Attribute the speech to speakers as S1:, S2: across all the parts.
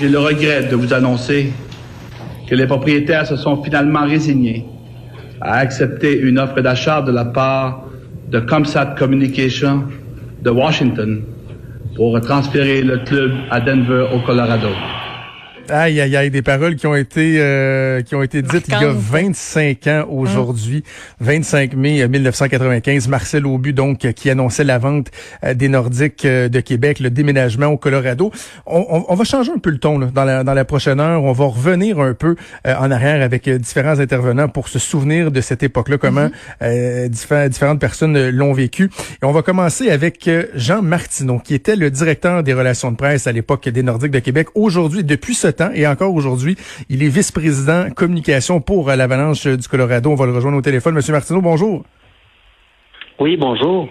S1: J'ai le regret de vous annoncer que les propriétaires se sont finalement résignés à accepter une offre d'achat de la part de Comsat Communication de Washington pour transférer le club à Denver au Colorado.
S2: Aïe, aïe, aïe, des paroles qui ont été euh, qui ont été dites il y a 25 ans aujourd'hui, 25 mai 1995. Marcel Aubu, donc, qui annonçait la vente euh, des Nordiques euh, de Québec, le déménagement au Colorado. On, on, on va changer un peu le ton là, dans, la, dans la prochaine heure. On va revenir un peu en arrière avec différents intervenants pour se souvenir de cette époque-là, comment mm-hmm. différentes personnes l'ont vécu. Et on va commencer avec Jean Martineau, qui était le directeur des relations de presse à l'époque des Nordiques de Québec. Aujourd'hui, depuis ce et encore aujourd'hui, il est vice-président communication pour euh, l'Avalanche du Colorado. On va le rejoindre au téléphone. Monsieur Martineau, bonjour.
S3: Oui, bonjour.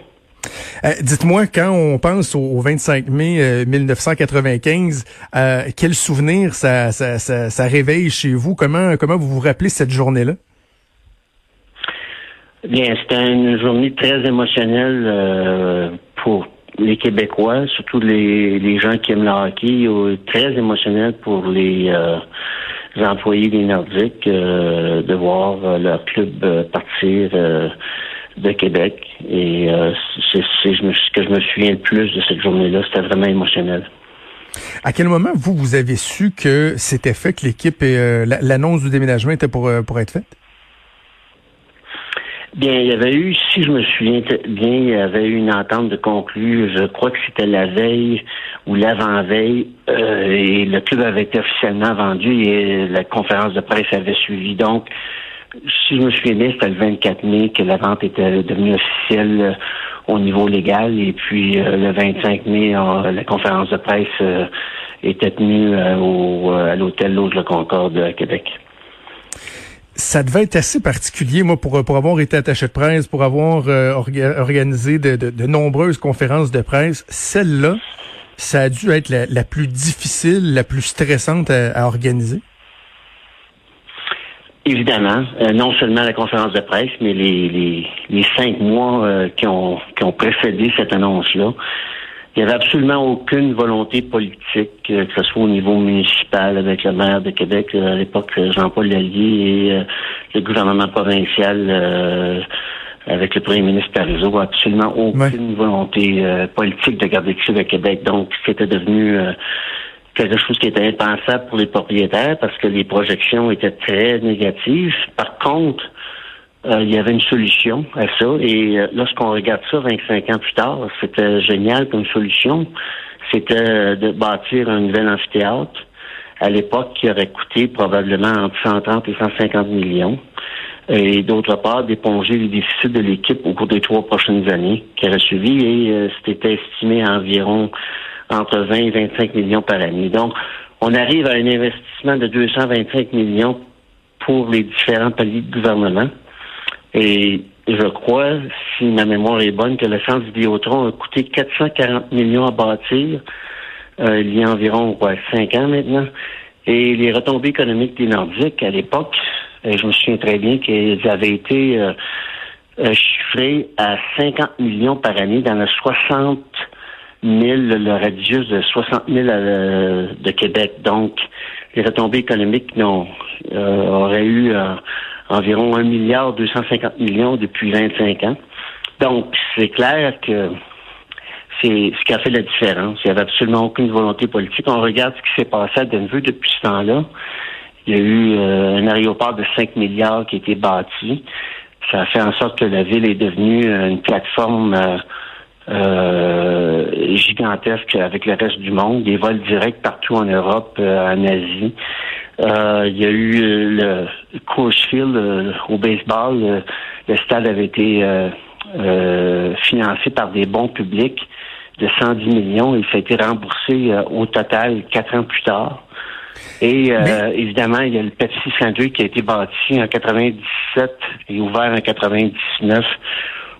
S2: Euh, dites-moi, quand on pense au, 25 mai 1995, euh, quel souvenir ça, ça, réveille chez vous? Comment, comment vous vous rappelez cette journée-là?
S3: Bien, c'était une journée très émotionnelle pour les Québécois, surtout les, gens qui aiment le hockey, très émotionnel pour les, euh, employés des Nordiques euh, de voir euh, leur club partir de Québec. Et c'est ce que je me souviens le plus de cette journée-là. C'était vraiment émotionnel.
S2: À quel moment, vous, vous avez su que c'était fait, que l'équipe, l'annonce du déménagement était pour, pour être faite?
S3: Bien, il y avait eu, si je me souviens bien, il y avait eu une entente de conclure, je crois que c'était la veille ou l'avant-veille, euh, et le club avait été officiellement vendu et la conférence de presse avait suivi. Donc, si je me souviens bien, c'était le 24 mai que la vente était devenue officielle euh, au niveau légal, et puis euh, le 25 mai, la conférence de presse était tenue au, à l'hôtel L'Autre le Concorde à Québec
S2: ça devait être assez particulier, moi, pour, pour avoir été attaché de presse, pour avoir euh, organisé de, de, nombreuses conférences de presse. Celle-là, ça a dû être la, plus difficile, la plus stressante à, organiser.
S3: Évidemment, euh, non seulement la conférence de presse, mais les, les, les cinq mois euh, qui, ont, qui ont précédé cette annonce-là. Il n'y avait absolument aucune volonté politique, euh, que ce soit au niveau municipal avec le maire de Québec, euh, à l'époque euh, Jean-Paul Lallier et le gouvernement provincial avec le premier ministre Parizeau, absolument aucune volonté politique de garder le de Québec. Donc, c'était devenu quelque chose qui était impensable pour les propriétaires parce que les projections étaient très négatives. Par contre, euh, il y avait une solution à ça. Et euh, lorsqu'on regarde ça 25 ans plus tard, c'était génial comme solution. C'était de bâtir un nouvel amphithéâtre à l'époque qui aurait coûté probablement entre 130 et 150 millions. Et d'autre part, d'éponger les déficits de l'équipe au cours des trois prochaines années qui auraient suivi. Et euh, c'était estimé à environ entre 20 et 25 millions par année. Donc, on arrive à un investissement de 225 millions pour les différents paliers de gouvernement. Et je crois, si ma mémoire est bonne, que le centre Vidéotron a coûté 440 millions à bâtir euh, il y a environ quoi, cinq ans maintenant. Et les retombées économiques des Nordiques à l'époque, euh, je me souviens très bien qu'elles avaient été euh, chiffrées à 50 millions par année dans le 60 000, le radius de 60 000 de Québec. Donc, les retombées économiques non, auraient eu environ 1 milliard 250 millions depuis 25 ans. Donc, c'est clair que c'est ce qui a fait la différence. Il n'y avait absolument aucune volonté politique. On regarde ce qui s'est passé à Denver depuis ce temps-là. Il y a eu euh, un aéroport de 5 milliards qui a été bâti. Ça a fait en sorte que la ville est devenue une plateforme euh, gigantesque avec le reste du monde, des vols directs partout en Europe, euh, en Asie. Euh, il y a eu euh, le Coors Field euh, au baseball. le stade avait été financé par des bons publics. de 110 millions et ça a été remboursé au total quatre ans plus tard. Et évidemment, il y a le Pepsi Saint-Louis qui a été bâti en 97 et ouvert en 99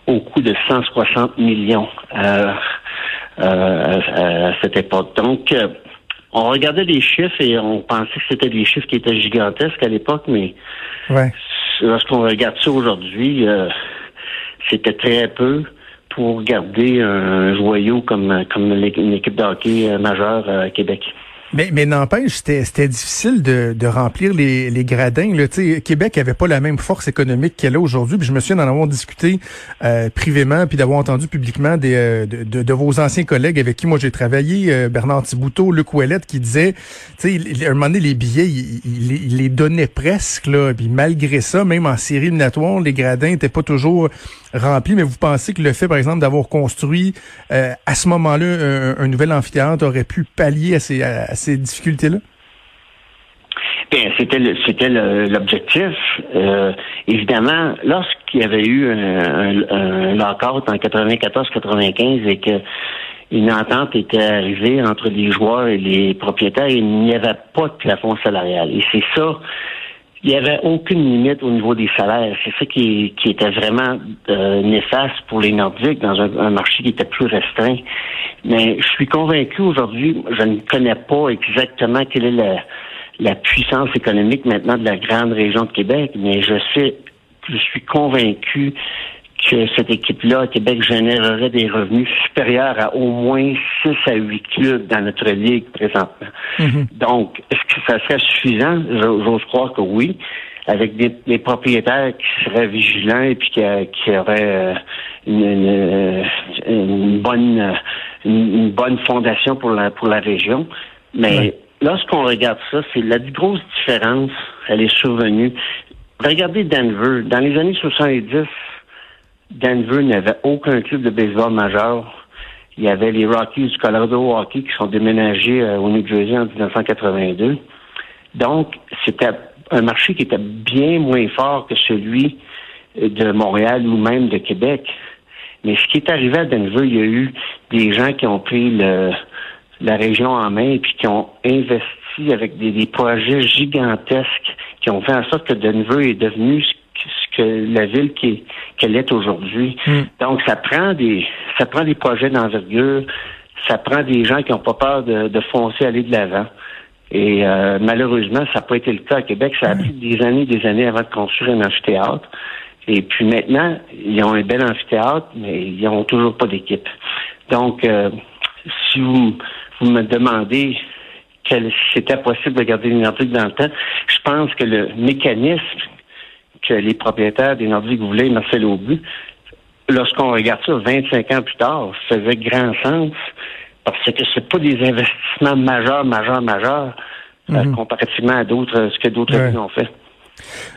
S3: au coût de 160 millions à cette époque. Donc, on regardait les chiffres et on pensait que c'était des chiffres qui étaient gigantesques à l'époque, mais lorsqu'on regarde ça aujourd'hui, euh, c'était très peu pour garder un joyau comme, comme une équipe de hockey euh, majeure euh, à Québec.
S2: Mais, mais n'empêche, c'était difficile de, de remplir les, les gradins. Là. Québec avait pas la même force économique qu'elle a aujourd'hui. Puis je me souviens d'en avoir discuté euh, privément, puis d'avoir entendu publiquement des, euh, de, de, vos anciens collègues avec qui moi j'ai travaillé, euh, Bernard Thibouteau, Luc Ouellette, qui disait, tu sais, à un moment donné, les billets, il, les donnait presque. Là, puis malgré ça, même en série éliminatoire, les gradins n'étaient pas toujours remplis. Mais vous pensez que le fait, par exemple, d'avoir construit à ce moment-là un, nouvel amphithéâtre aurait pu pallier à ces difficultés-là?
S3: Bien, c'était l'objectif. Euh, évidemment, lorsqu'il y avait eu un, un, en 94-95 et que une entente était arrivée entre les joueurs et les propriétaires, il n'y avait pas de plafond salarial. Et c'est ça il n'y avait aucune limite au niveau des salaires. C'est ça qui, qui, était vraiment euh, néfaste pour les Nordiques dans un, marché qui était plus restreint. Mais je suis convaincu aujourd'hui, je ne connais pas exactement quelle est la, la puissance économique maintenant de la grande région de Québec, mais je sais, je suis convaincu que cette équipe-là Québec générerait des revenus supérieurs à au moins 6 à 8 clubs dans notre ligue présentement. Mhm. Donc, est-ce que ça serait suffisant? J'ose croire que oui, avec des, propriétaires qui seraient vigilants et puis qui, qui auraient euh, une, une, bonne une, bonne fondation pour la pour la région. Mais lorsqu'on regarde ça, c'est la grosse différence, elle est survenue. Regardez Denver. Dans les années 70, Denver n'avait aucun club de baseball majeur. Il y avait les Rockies du Colorado Hockey qui sont déménagés euh, au New Jersey en 1982. Donc, c'était un marché qui était bien moins fort que celui de Montréal ou même de Québec. Mais ce qui est arrivé à Denver, il y a eu des gens qui ont pris la région en main et puis qui ont investi avec des, des projets gigantesques qui ont fait en sorte que Denver est devenu ce que la ville qu'elle est aujourd'hui. Hmm. Donc ça prend des ça prend des projets d'envergure, ça prend des gens qui n'ont pas peur de, de foncer aller de l'avant. Et euh, malheureusement, ça n'a pas été le cas à Québec. Ça a pris des années, des années avant de construire un amphithéâtre. Et puis maintenant, ils ont un bel amphithéâtre, mais ils n'ont toujours pas d'équipe. Donc, euh, si vous, vous me demandez si c'était possible de garder Nordiques dans le temps, je pense que le mécanisme que les propriétaires des Nordiques voulaient Marcel Aubu, lorsqu'on regarde ça 25 ans plus tard, ça faisait grand sens parce que c'est pas des investissements majeurs, majeurs, majeurs, euh, mhm. comparativement à d'autres, ce que d'autres ont fait.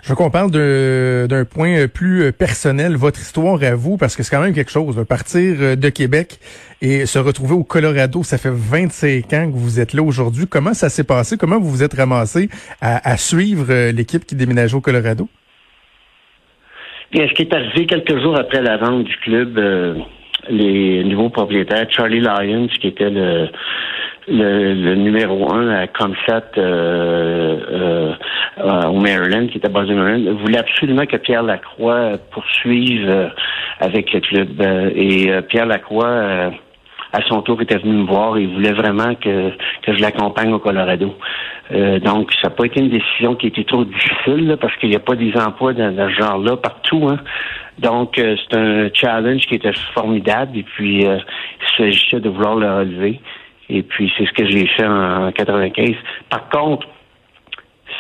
S2: Je veux qu'on parle d'un point plus personnel, votre histoire à vous, parce que c'est quand même quelque chose. Partir de Québec et se retrouver au Colorado, ça fait 25 ans que vous êtes là aujourd'hui. Comment ça s'est passé? Comment vous vous êtes ramassé à, à suivre l'équipe qui déménageait au Colorado?
S3: Bien, ce qui est arrivé quelques jours après la vente du club, euh, les nouveaux propriétaires, Charlie Lyons, qui était le, le, numéro un à Comsat euh, euh, au Maryland, qui était basé au Maryland, voulait absolument que Pierre Lacroix poursuive avec le club. et Pierre Lacroix à son tour, était venu me voir et voulait vraiment que, que je l'accompagne au Colorado. Euh, donc, ça n'a pas été une décision qui était trop difficile parce qu'il n'y a pas des emplois dans, ce genre-là partout. Hein. Donc, euh, c'est un challenge qui était formidable et puis euh, il s'agissait de vouloir le relever. Et puis, c'est ce que j'ai fait en, en 95. Par contre,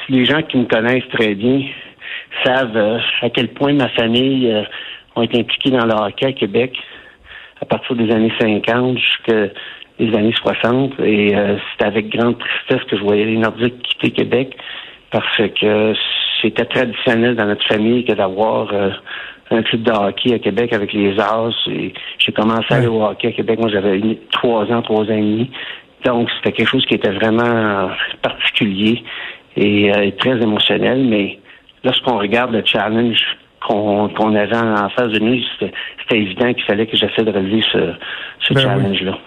S3: si les gens qui me connaissent très bien savent à quel point ma famille ont été impliqués dans le hockey à Québec, à partir des années 50 jusqu'à les années 60. Et euh, c'était avec grande tristesse que je voyais les Nordiques quitter Québec parce que c'était traditionnel dans notre famille que d'avoir euh, un club de hockey à Québec avec les As. Et j'ai commencé à aller au hockey à Québec. Moi, j'avais trois ans, trois ans et demi. Donc, c'était quelque chose qui était vraiment particulier et euh, très émotionnel. Mais lorsqu'on regarde le challenge qu'on avait en face de nous, c'était évident qu'il fallait que j'essaie de relever ce, ce ben challenge-là.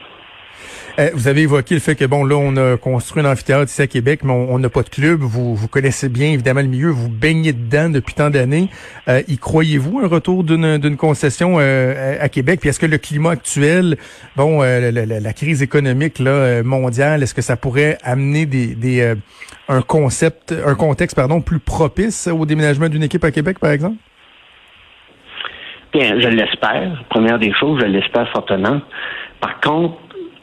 S2: Euh, vous avez évoqué le fait que, bon, là, on a construit un amphithéâtre ici à Québec, mais on n'a pas de club. Vous, vous connaissez bien, évidemment, le milieu. Vous baignez dedans depuis tant d'années. Euh, y croyez-vous un retour d'une concession euh, à, Québec? Puis est-ce que le climat actuel, bon, la, la, crise économique là, mondiale, est-ce que ça pourrait amener des, des un concept, un contexte, pardon, plus propice au déménagement d'une équipe à Québec, par exemple?
S3: Je l'espère. Première des choses, je l'espère fortement. Par contre,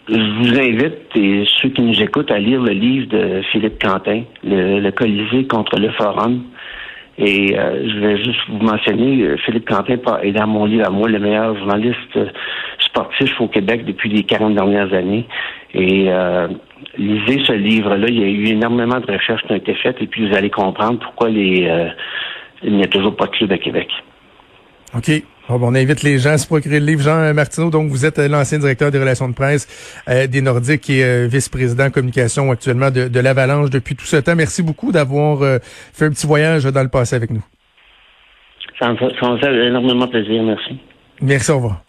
S3: je vous invite, et ceux qui nous écoutent, à lire le livre de Philippe Quentin, Le, Colisée contre le Forum. Et euh, je vais juste vous mentionner, euh, Philippe Quentin est dans mon livre à moi, le meilleur journaliste euh, sportif au Québec depuis les 40 dernières années. Et lisez ce livre-là. Il y a eu énormément de recherches qui ont été faites et puis vous allez comprendre pourquoi les, il n'y a toujours pas de club à Québec.
S2: OK. On invite les gens à se procurer le livre. Jean Martineau, donc vous êtes euh, l'ancien directeur des relations de presse euh, des Nordiques et euh, vice-président communication actuellement de, l'Avalanche depuis tout ce temps. Merci beaucoup d'avoir fait un petit voyage dans le passé avec nous.
S3: Ça me fait, ça me fait énormément plaisir. Merci.
S2: Merci, au revoir.